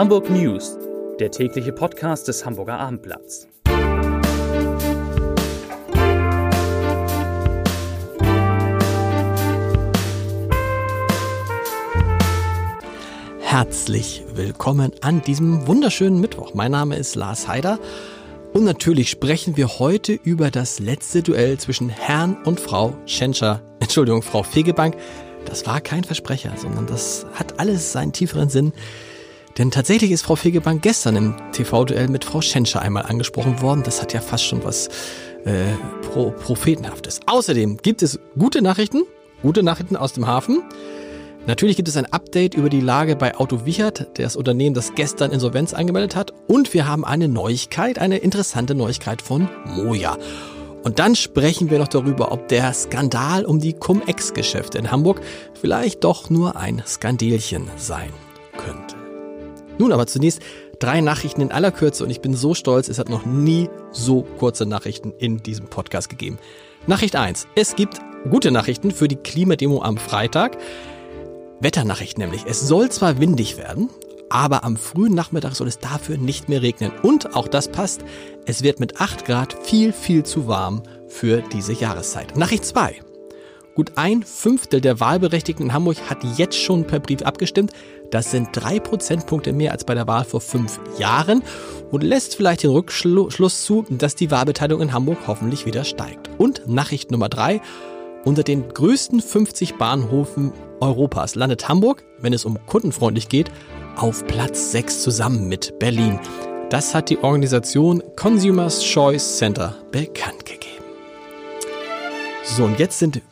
Hamburg News, der tägliche Podcast des Hamburger Abendblatts. Herzlich willkommen an diesem wunderschönen Mittwoch. Mein Name ist Lars Heider und natürlich sprechen wir heute über das letzte Duell zwischen Herrn und Frau Schenscher, Entschuldigung, Frau Fegebank. Das war kein Versprecher, sondern das hat alles seinen tieferen Sinn. Denn tatsächlich ist Frau Fegebank gestern im TV-Duell mit Frau Schenscher einmal angesprochen worden. Das hat ja fast schon was äh, Pro Prophetenhaftes. Außerdem gibt es gute Nachrichten, gute Nachrichten aus dem Hafen. Natürlich gibt es ein Update über die Lage bei Auto Wichert, das Unternehmen, das gestern Insolvenz angemeldet hat. Und wir haben eine Neuigkeit, eine interessante Neuigkeit von Moja. Und dann sprechen wir noch darüber, ob der Skandal um die Cum-Ex-Geschäfte in Hamburg vielleicht doch nur ein Skandelchen sein. Nun aber zunächst drei Nachrichten in aller Kürze und ich bin so stolz, es hat noch nie so kurze Nachrichten in diesem Podcast gegeben. Nachricht eins: Es gibt gute Nachrichten für die Klimademo am Freitag. Wetternachricht nämlich. Es soll zwar windig werden, aber am frühen Nachmittag soll es dafür nicht mehr regnen. Und auch das passt, es wird mit 8 Grad viel, viel zu warm für diese Jahreszeit. Nachricht 2. Gut ein Fünftel der Wahlberechtigten in Hamburg hat jetzt schon per Brief abgestimmt. Das sind drei Prozentpunkte mehr als bei der Wahl vor fünf Jahren und lässt vielleicht den Rückschluss zu, dass die Wahlbeteiligung in Hamburg hoffentlich wieder steigt. Und Nachricht Nummer drei. Unter den größten 50 Bahnhofen Europas landet Hamburg, wenn es um kundenfreundlich geht, auf Platz 6 zusammen mit Berlin. Das hat die Organisation Consumers Choice Center bekannt gegeben. So, und jetzt sind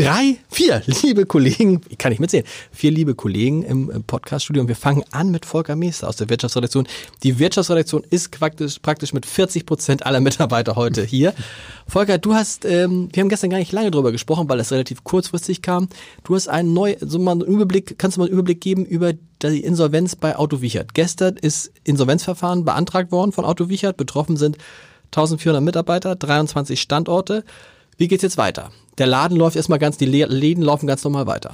drei, vier liebe Kollegen, ich kann nicht mitzählen, vier liebe Kollegen im Podcaststudio und wir fangen an mit Volker Meester aus der Wirtschaftsredaktion. Die Wirtschaftsredaktion ist praktisch, praktisch mit 40 Prozent aller Mitarbeiter heute hier. Volker, du hast, ähm, wir haben gestern gar nicht lange drüber gesprochen, weil das relativ kurzfristig kam. Du hast einen neu, so mal einen Überblick, kannst du mal einen Überblick geben über die Insolvenz bei Auto Wichert. Gestern ist Insolvenzverfahren beantragt worden von Auto Wichert. Betroffen sind 1400 Mitarbeiter, 23 Standorte. Wie geht's jetzt weiter? Der Laden läuft erstmal ganz, die Läden laufen ganz normal weiter.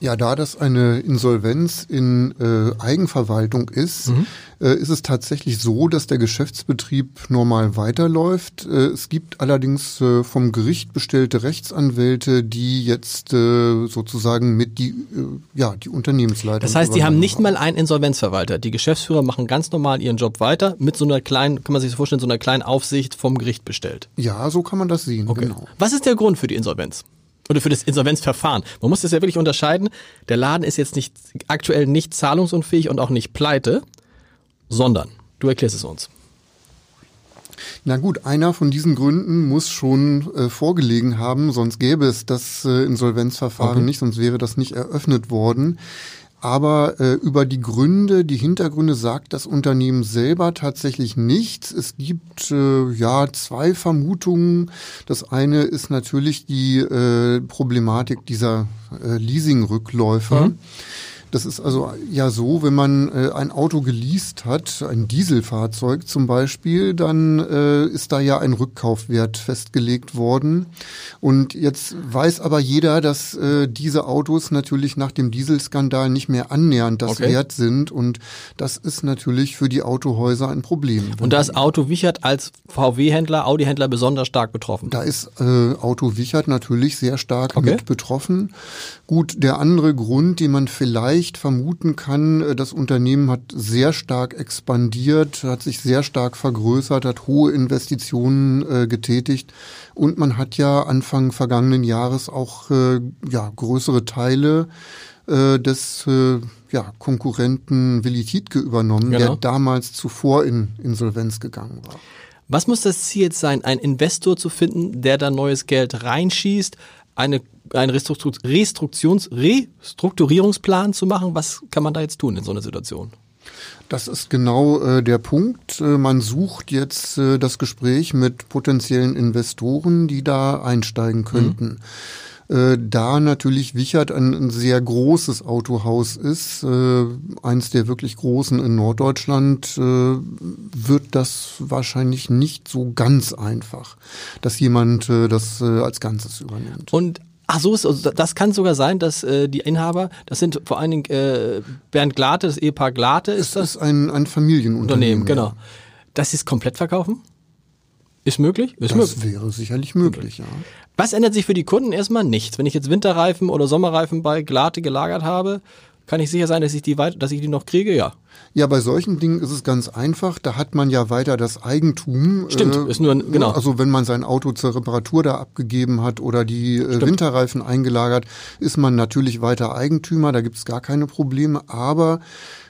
Ja, da das eine Insolvenz in äh, Eigenverwaltung ist, mhm. äh, ist es tatsächlich so, dass der Geschäftsbetrieb normal weiterläuft. Äh, es gibt allerdings äh, vom Gericht bestellte Rechtsanwälte, die jetzt äh, sozusagen mit die, äh, ja, die Unternehmensleitung. Das heißt, die haben nicht mal einen Insolvenzverwalter. Die Geschäftsführer machen ganz normal ihren Job weiter mit so einer kleinen, kann man sich so vorstellen, so einer kleinen Aufsicht vom Gericht bestellt. Ja, so kann man das sehen. Okay. Genau. Was ist der Grund für die Insolvenz? Oder für das Insolvenzverfahren. Man muss das ja wirklich unterscheiden. Der Laden ist jetzt nicht aktuell nicht zahlungsunfähig und auch nicht pleite, sondern du erklärst es uns. Na gut, einer von diesen Gründen muss schon äh, vorgelegen haben, sonst gäbe es das äh, Insolvenzverfahren okay. nicht, sonst wäre das nicht eröffnet worden. Aber äh, über die Gründe, die Hintergründe sagt das Unternehmen selber tatsächlich nichts. Es gibt äh, ja zwei Vermutungen. Das eine ist natürlich die äh, Problematik dieser äh, Leasing-Rückläufer. Mhm. Das ist also ja so, wenn man äh, ein Auto geleast hat, ein Dieselfahrzeug zum Beispiel, dann äh, ist da ja ein Rückkaufwert festgelegt worden. Und jetzt weiß aber jeder, dass äh, diese Autos natürlich nach dem Dieselskandal nicht mehr annähernd das okay. Wert sind. Und das ist natürlich für die Autohäuser ein Problem. Und da ist Auto Wichert als VW-Händler, Audi-Händler besonders stark betroffen? Da ist äh, Auto Wichert natürlich sehr stark okay. mit betroffen. Gut, der andere Grund, den man vielleicht leicht vermuten kann, äh, das Unternehmen hat sehr stark expandiert, hat sich sehr stark vergrößert, hat hohe Investitionen äh, getätigt und man hat ja Anfang vergangenen Jahres auch äh, ja, größere Teile äh, des äh, ja, Konkurrenten Willi Tietke übernommen, genau. der damals zuvor in Insolvenz gegangen war. Was muss das Ziel jetzt sein, einen Investor zu finden, der da neues Geld reinschießt, eine einen Restruktions Restrukturierungsplan zu machen? Was kann man da jetzt tun in so einer Situation? Das ist genau äh, der Punkt. Äh, man sucht jetzt äh, das Gespräch mit potenziellen Investoren, die da einsteigen könnten. Mhm da natürlich Wichert ein, ein, sehr großes Autohaus ist, äh, eins der wirklich großen in Norddeutschland, äh, wird das wahrscheinlich nicht so ganz einfach, dass jemand äh, das äh, als Ganzes übernimmt. Und Ach so, ist, also das kann sogar sein, dass äh, die Inhaber, das sind vor allen Dingen äh, Bernd Glate, das Ehepaar Glate ist Das das ist ein, ein Familienunternehmen. Unternehmen, genau. Dass sie es komplett verkaufen? Ist möglich? Ist möglich. Das wäre sicherlich möglich, ja. Was ändert sich für die Kunden? Erstmal nichts. Wenn ich jetzt Winterreifen oder Sommerreifen bei Glate gelagert habe, kann ich sicher sein, dass ich die weit, dass ich die noch kriege? Ja. Ja, bei solchen Dingen ist es ganz einfach. Da hat man ja weiter das Eigentum. Stimmt, ist nur ein- genau. Also wenn man sein Auto zur Reparatur da abgegeben hat oder die äh, Winterreifen eingelagert, ist man natürlich weiter Eigentümer. Da gibt es gar keine Probleme. Aber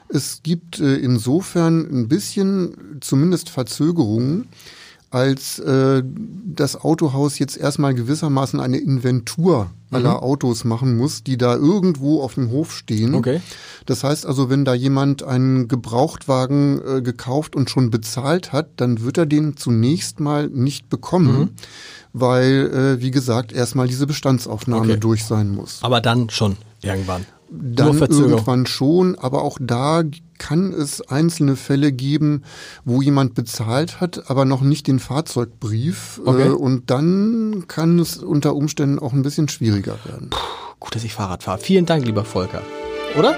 es gibt äh, insofern ein bisschen zumindest Verzögerungen, als äh, das Autohaus jetzt erstmal gewissermaßen eine Inventur aller Autos machen muss, die da irgendwo auf dem Hof stehen. Okay. Das heißt also, wenn da jemand einen Gebrauchtwagen äh, gekauft und schon bezahlt hat, dann wird er den zunächst mal nicht bekommen, weil, äh, wie gesagt, erstmal diese Bestandsaufnahme Okay. durch sein muss. Aber dann schon irgendwann. Dann irgendwann schon, aber auch da kann es einzelne Fälle geben, wo jemand bezahlt hat, aber noch nicht den Fahrzeugbrief. Okay. Äh, und dann kann es unter Umständen auch ein bisschen schwieriger werden. Gut, dass ich Fahrrad fahre. Vielen Dank, lieber Volker. Oder?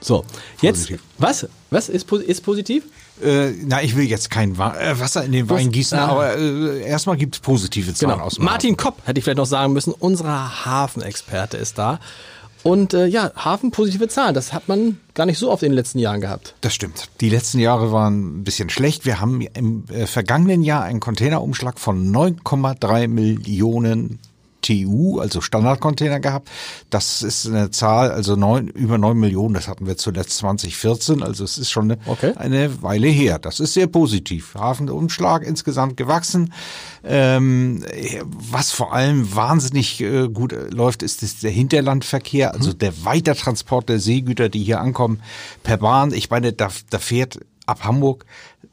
So, jetzt, Positiv. was? Was ist, ist positiv? Äh, na, ich will jetzt kein äh, Wasser in den Wein gießen, Ah. aber äh, erstmal gibt es positive Zahlen Genau. aus Martin Kopp, hätte ich vielleicht noch sagen müssen, unser Hafenexperte ist da. Und äh, ja, Hafen positive Zahlen, das hat man gar nicht so oft in den letzten Jahren gehabt. Das stimmt. Die letzten Jahre waren ein bisschen schlecht. Wir haben im äh, vergangenen Jahr einen Containerumschlag von 9,3 Millionen TU, also Standardcontainer gehabt. Das ist eine Zahl, also neun, über 9 Millionen, das hatten wir zuletzt 2014, also es ist schon eine, Okay. eine Weile her. Das ist sehr positiv. Hafenumschlag insgesamt gewachsen. Ähm, was vor allem wahnsinnig äh, gut äh, läuft, ist, ist der Hinterlandverkehr, also der Weitertransport der Seegüter, die hier ankommen, per Bahn. Ich meine, da, da fährt ab Hamburg,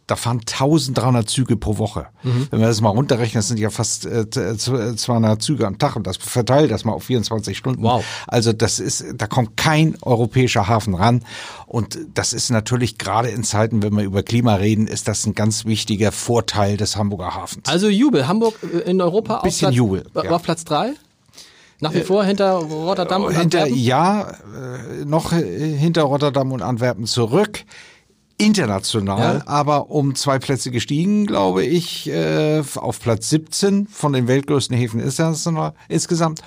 da fahren 1300 Züge pro Woche. Wenn wir das mal runterrechnen, das sind ja fast äh, z- 200 Züge am Tag und das verteilt das mal auf 24 Stunden. Wow. Also das ist, da kommt kein europäischer Hafen ran. Und das ist natürlich gerade in Zeiten, wenn wir über Klima reden, ist das ein ganz wichtiger Vorteil des Hamburger Hafens. Also Jubel, Hamburg äh, in Europa Bisschen auf Platz, Jubel, äh, ja. auf Platz drei. Nach wie vor hinter Rotterdam und hinter, Antwerpen. ja, äh, noch äh, hinter Rotterdam und Antwerpen zurück. International, Ja. aber um zwei Plätze gestiegen, glaube ich, äh, auf Platz 17 von den weltgrößten Häfen international insgesamt.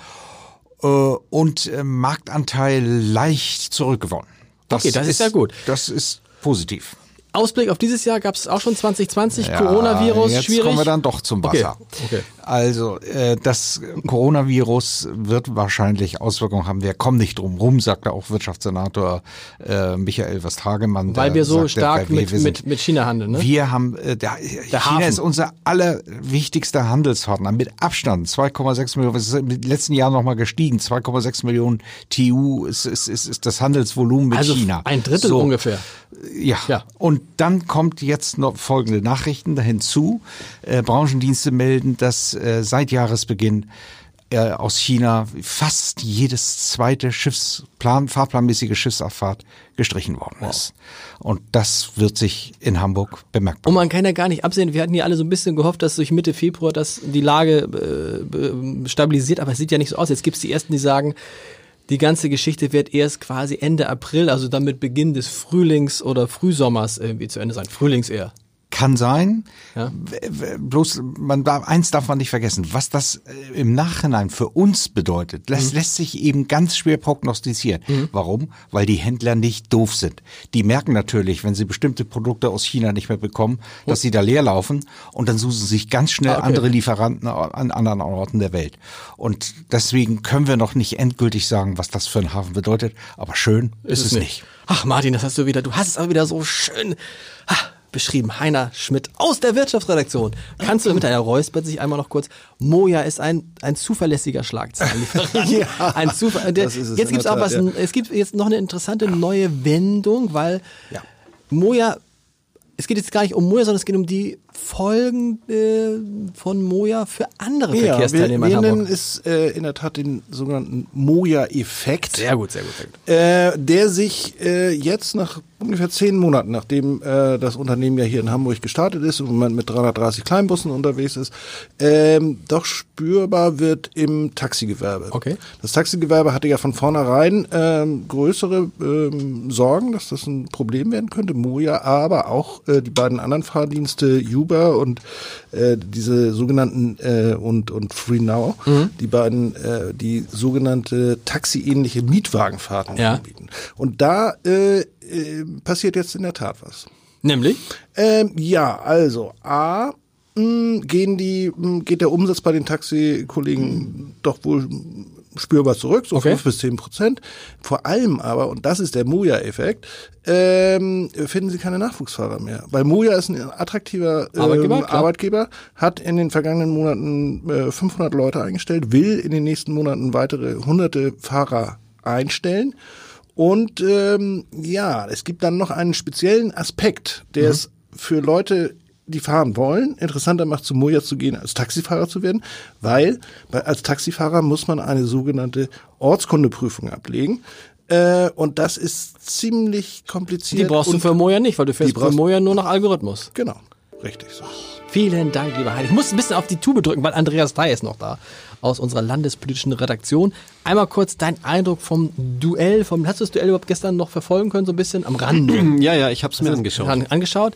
Äh, und äh, Marktanteil leicht zurückgewonnen. Okay, das ist ja gut. Das ist positiv. Ausblick auf dieses Jahr gab es auch schon 2020, Ja, Coronavirus, jetzt schwierig. kommen wir dann doch zum Okay, Wasser. okay. Also äh, das Coronavirus wird wahrscheinlich Auswirkungen haben. Wir kommen nicht drum rum, sagte auch Wirtschaftssenator äh, Michael Westhagemann. Weil wir so stark wir- mit, mit, mit China handeln, ne? wir haben, äh, der, Der China Hafen. ist unser allerwichtigster Handelspartner mit Abstand. 2,6 Millionen, das ist im letzten Jahr nochmal gestiegen. 2,6 Millionen TU ist, ist, ist, ist das Handelsvolumen mit also China. ein Drittel So. ungefähr. Ja. Ja. Und dann kommt jetzt noch folgende Nachrichten hinzu. Äh, Branchendienste melden, dass äh, seit Jahresbeginn äh, aus China fast jedes zweite Schiffsplan, fahrplanmäßige Schiffsabfahrt gestrichen worden ist. Und das wird sich in Hamburg bemerkbar. Und man kann ja gar nicht absehen, wir hatten ja alle so ein bisschen gehofft, dass durch Mitte Februar das die Lage äh, stabilisiert, aber es sieht ja nicht so aus. Jetzt gibt es die Ersten, die sagen, die ganze Geschichte wird erst quasi Ende April, also dann mit Beginn des Frühlings oder Frühsommers irgendwie zu Ende sein. Frühlings eher. Kann sein. Ja. Bloß, man darf, eins darf man nicht vergessen. Was das äh, im Nachhinein für uns bedeutet, Mhm. lässt, sich eben ganz schwer prognostizieren. Warum? Weil die Händler nicht doof sind. Die merken natürlich, wenn sie bestimmte Produkte aus China nicht mehr bekommen, dass sie da leer laufen und dann suchen sie sich ganz schnell Ah, okay. andere Lieferanten an anderen Orten der Welt. Und deswegen können wir noch nicht endgültig sagen, was das für ein Hafen bedeutet. Aber schön ist, es nicht. Ach Martin, das hast du wieder, du hast es aber wieder so schön ah, beschrieben. Heiner Schmidt aus der Wirtschaftsredaktion. Kannst du mit deiner Räusper sich einmal noch kurz, Moja ist ein, ein zuverlässiger Schlagzeilenlieferant. Ja, ein Zufall. Der, jetzt gibt's auch was, ja. es gibt jetzt noch eine interessante neue Wendung, weil Ja. Moja, es geht jetzt gar nicht um Moja, sondern es geht um die Folgen äh, von Moja für andere Ja, wir, Verkehrsteilnehmer wir in nennen es äh, in der Tat den sogenannten Moja-Effekt. Sehr gut, sehr gut, sehr gut. Äh, der sich äh, jetzt nach ungefähr zehn Monaten, nachdem äh, das Unternehmen ja hier in Hamburg gestartet ist und im Moment mit 330 Kleinbussen unterwegs ist, ähm, doch spürbar wird im Taxigewerbe. Okay. Das Taxigewerbe hatte ja von vornherein ähm, größere ähm, Sorgen, dass das ein Problem werden könnte. Moja, aber auch äh, die beiden anderen Fahrdienste Uber und äh, diese sogenannten äh, und und Free Now, die beiden äh, die sogenannte taxiähnliche Mietwagenfahrten Ja. anbieten. Und da äh, äh, passiert jetzt in der Tat was. Nämlich? Ähm, ja, also A gehen die geht der Umsatz bei den Taxikollegen doch wohl spürbar zurück, so Okay. fünf bis zehn Prozent. Vor allem aber, und das ist der Moja-Effekt, ähm, finden sie keine Nachwuchsfahrer mehr. Weil Moja ist ein attraktiver ähm, Arbeitgeber. Arbeitgeber, hat in den vergangenen Monaten äh, 500 Leute eingestellt, will in den nächsten Monaten weitere hunderte Fahrer einstellen. Und ähm, ja, es gibt dann noch einen speziellen Aspekt, der Mhm. es für Leute, die fahren wollen, interessanter macht, zu Moja zu gehen, als Taxifahrer zu werden, weil als Taxifahrer muss man eine sogenannte Ortskundeprüfung ablegen. Äh, und das ist ziemlich kompliziert. Die brauchst du für Moja nicht, weil du fährst für Moja nur nach Algorithmus. Genau, richtig so. Vielen Dank, lieber Heidi. Ich muss ein bisschen auf die Tube drücken, weil Andreas Dey ist noch da aus unserer landespolitischen Redaktion. Einmal kurz dein Eindruck vom Duell, vom, hast du das Duell überhaupt gestern noch verfolgen können, so ein bisschen am Rande? Ja, ja, ich habe es mir angeschaut. An, angeschaut.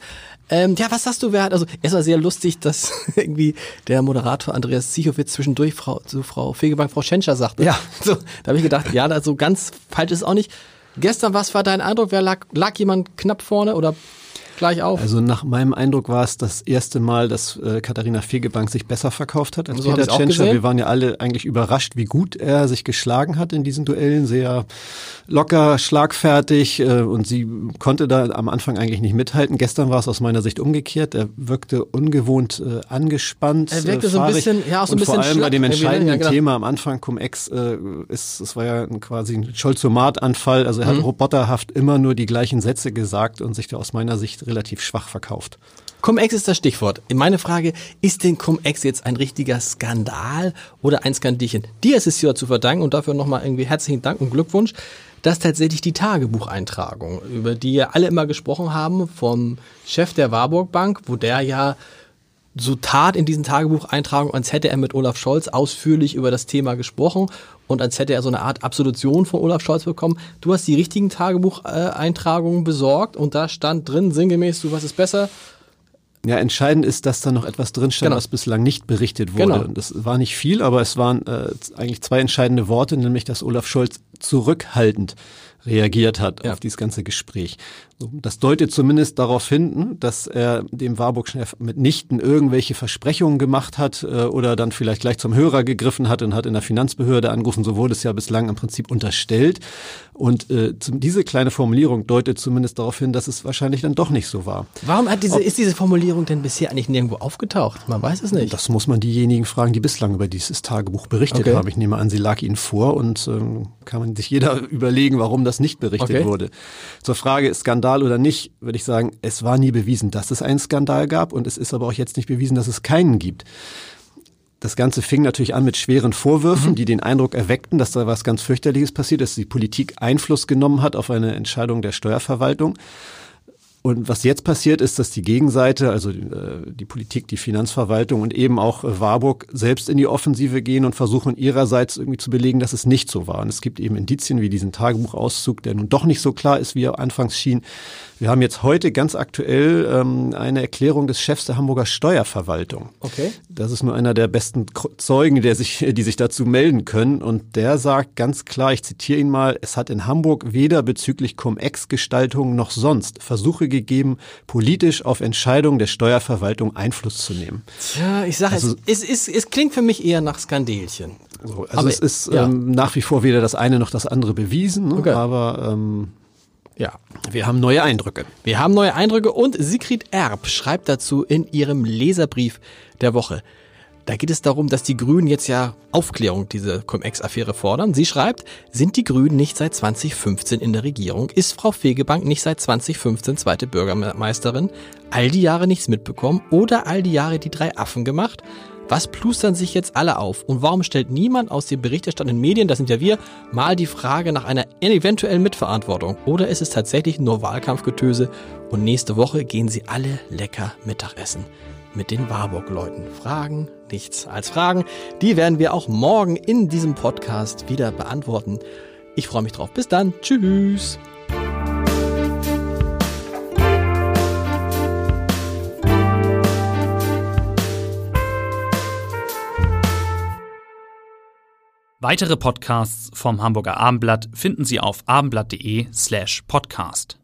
Ähm, ja, was sagst du, wer hat, also es war sehr lustig, dass irgendwie der Moderator Andreas Zichowitz zwischendurch Frau, zu Frau Fegebank, Frau Schenscher sagte. Ja. So, da habe ich gedacht, ja, da so ganz falsch ist auch nicht. Gestern, was war dein Eindruck? Wer lag, lag jemand knapp vorne oder gleich auf? Also nach meinem Eindruck war es das erste Mal, dass äh, Katharina Fegebank sich besser verkauft hat als So Peter Tschentscher. Wir waren ja alle eigentlich überrascht, wie gut er sich geschlagen hat in diesen Duellen. Sehr locker, schlagfertig äh, und sie konnte da am Anfang eigentlich nicht mithalten. Gestern war es aus meiner Sicht umgekehrt. Er wirkte ungewohnt äh, angespannt. Er wirkte äh, so ein bisschen- ja, auch so ein und vor bisschen allem bei dem ne? entscheidenden Ja, genau. Thema am Anfang Cum-Ex äh, ist, es war ja ein, quasi ein Scholzomat-Anfall. Also er Mhm. hat roboterhaft immer nur die gleichen Sätze gesagt und sich da aus meiner Sicht relativ schwach verkauft. Cum-Ex ist das Stichwort. Meine Frage, ist denn Cum-Ex jetzt ein richtiger Skandal oder ein Skandierchen? Dir ist es ja zu verdanken und dafür nochmal irgendwie herzlichen Dank und Glückwunsch, dass tatsächlich die Tagebucheintragung, über die ja alle immer gesprochen haben, vom Chef der Warburg Bank, wo der ja so tat in diesen Tagebucheintragungen, als hätte er mit Olaf Scholz ausführlich über das Thema gesprochen und als hätte er so eine Art Absolution von Olaf Scholz bekommen. Du hast die richtigen Tagebucheintragungen besorgt und da stand drin, sinngemäß, du was ist besser, Ja, entscheidend ist, dass da noch etwas drin stand, Genau. was bislang nicht berichtet wurde. Genau. Und das war nicht viel, aber es waren äh, eigentlich zwei entscheidende Worte, nämlich dass Olaf Scholz zurückhaltend reagiert hat Ja. auf dieses ganze Gespräch. Das deutet zumindest darauf hin, dass er dem Warburg-Chef mitnichten irgendwelche Versprechungen gemacht hat äh, oder dann vielleicht gleich zum Hörer gegriffen hat und hat in der Finanzbehörde angerufen. So wurde es ja bislang im Prinzip unterstellt. Und äh, diese kleine Formulierung deutet zumindest darauf hin, dass es wahrscheinlich dann doch nicht so war. Warum hat diese, ist diese Formulierung denn bisher eigentlich nirgendwo aufgetaucht? Man weiß es nicht. Das muss man diejenigen fragen, die bislang über dieses Tagebuch berichtet Okay. haben. Ich nehme an, sie lag Ihnen vor und ähm, kann man sich jeder überlegen, warum das nicht berichtet Okay. wurde. Zur Frage Skandal oder nicht, würde ich sagen, es war nie bewiesen, dass es einen Skandal gab und es ist aber auch jetzt nicht bewiesen, dass es keinen gibt. Das Ganze fing natürlich an mit schweren Vorwürfen, die den Eindruck erweckten, dass da was ganz fürchterliches passiert, dass die Politik Einfluss genommen hat auf eine Entscheidung der Steuerverwaltung. Und was jetzt passiert ist, dass die Gegenseite, also äh, die Politik, die Finanzverwaltung und eben auch äh, Warburg selbst in die Offensive gehen und versuchen ihrerseits irgendwie zu belegen, dass es nicht so war. Und es gibt eben Indizien wie diesen Tagebuchauszug, der nun doch nicht so klar ist, wie er anfangs schien. Wir haben jetzt heute ganz aktuell ähm, eine Erklärung des Chefs der Hamburger Steuerverwaltung. Okay. Das ist nur einer der besten Zeugen, der sich, die sich dazu melden können. Und der sagt ganz klar, ich zitiere ihn mal, es hat in Hamburg weder bezüglich Cum-Ex-Gestaltung noch sonst Versuche gegeben, politisch auf Entscheidungen der Steuerverwaltung Einfluss zu nehmen. Tja, ich sage, Also- es, es, es, es klingt für mich eher nach Skandelchen. So, also Aber- es ist ja. ähm, nach wie vor weder das eine noch das andere bewiesen, ne? Okay. aber ähm, Ja. wir haben neue Eindrücke. Wir haben neue Eindrücke und Sigrid Erb schreibt dazu in ihrem Leserbrief der Woche. Da geht es darum, dass die Grünen jetzt ja Aufklärung diese Cum-Ex-Affäre fordern. Sie schreibt, sind die Grünen nicht seit 2015 in der Regierung? Ist Frau Fegebank nicht seit 2015 zweite Bürgermeisterin? All die Jahre nichts mitbekommen oder all die Jahre die drei Affen gemacht? Was plustern sich jetzt alle auf? Und warum stellt niemand aus den berichterstattenden Medien, das sind ja wir, mal die Frage nach einer eventuellen Mitverantwortung? Oder ist es tatsächlich nur Wahlkampfgetöse und nächste Woche gehen sie alle lecker Mittagessen? Mit den Warburg-Leuten. Fragen, nichts als Fragen. Die werden wir auch morgen in diesem Podcast wieder beantworten. Ich freue mich drauf. Bis dann. Tschüss. Weitere Podcasts vom Hamburger Abendblatt finden Sie auf abendblatt.de slash podcast.